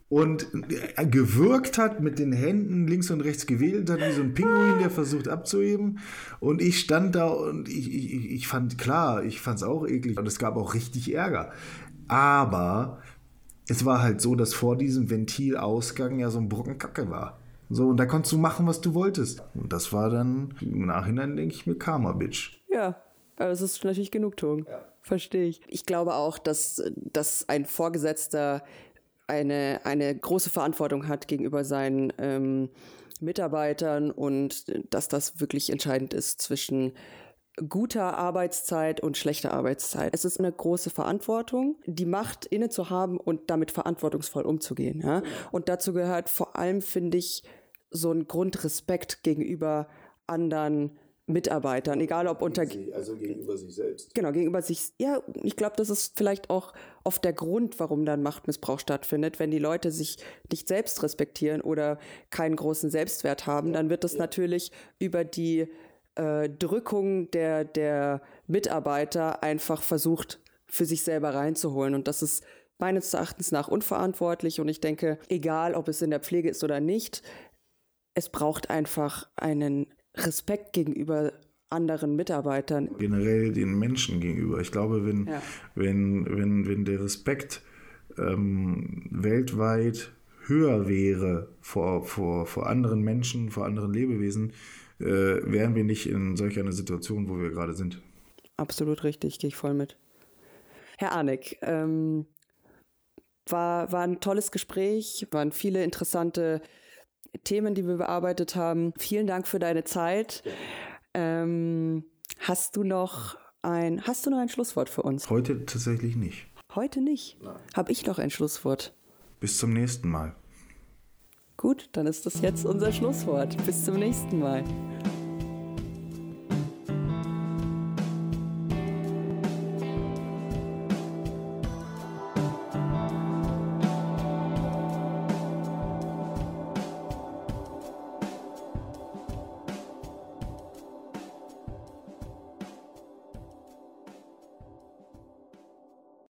und äh, gewirkt hat, mit den Händen links und rechts gewedelt hat, wie so ein Pinguin, der versucht abzuheben. Und ich stand da und ich, ich, ich fand, klar, ich fand es auch eklig und es gab auch richtig Ärger. Aber es war halt so, dass vor diesem Ventilausgang ja so ein Brocken Kacke war. So, und da konntest du machen, was du wolltest. Und das war dann, im Nachhinein denke ich mir, Karma, Bitch. Ja, aber es ist natürlich Genugtuung. Ja. Verstehe ich. Ich glaube auch, dass, dass ein Vorgesetzter eine, eine große Verantwortung hat gegenüber seinen ähm, Mitarbeitern und dass das wirklich entscheidend ist zwischen guter Arbeitszeit und schlechter Arbeitszeit. Es ist eine große Verantwortung, die Macht inne zu haben und damit verantwortungsvoll umzugehen. Ja? Und dazu gehört vor allem, finde ich, so ein Grundrespekt gegenüber anderen Mitarbeitern, egal ob unter. Also gegenüber sich selbst. Genau, gegenüber sich. Ja, ich glaube, das ist vielleicht auch oft der Grund, warum dann Machtmissbrauch stattfindet. Wenn die Leute sich nicht selbst respektieren oder keinen großen Selbstwert haben, dann wird das ja. natürlich über die äh, Drückung der, der Mitarbeiter einfach versucht, für sich selber reinzuholen. Und das ist meines Erachtens nach unverantwortlich. Und ich denke, egal ob es in der Pflege ist oder nicht, es braucht einfach einen Respekt gegenüber anderen Mitarbeitern. Generell den Menschen gegenüber. Ich glaube, wenn, ja. wenn, wenn, wenn der Respekt ähm, weltweit höher wäre vor, vor, vor anderen Menschen, vor anderen Lebewesen, äh, wären wir nicht in solch einer Situation, wo wir gerade sind. Absolut richtig, gehe ich voll mit. Herr Arnig, ähm, war, war ein tolles Gespräch, waren viele interessante Themen, die wir bearbeitet haben. Vielen Dank für deine Zeit. Ähm, hast du noch ein, hast du noch ein Schlusswort für uns? Heute tatsächlich nicht. Heute nicht? Habe ich noch ein Schlusswort? Bis zum nächsten Mal. Gut, dann ist das jetzt unser Schlusswort. Bis zum nächsten Mal.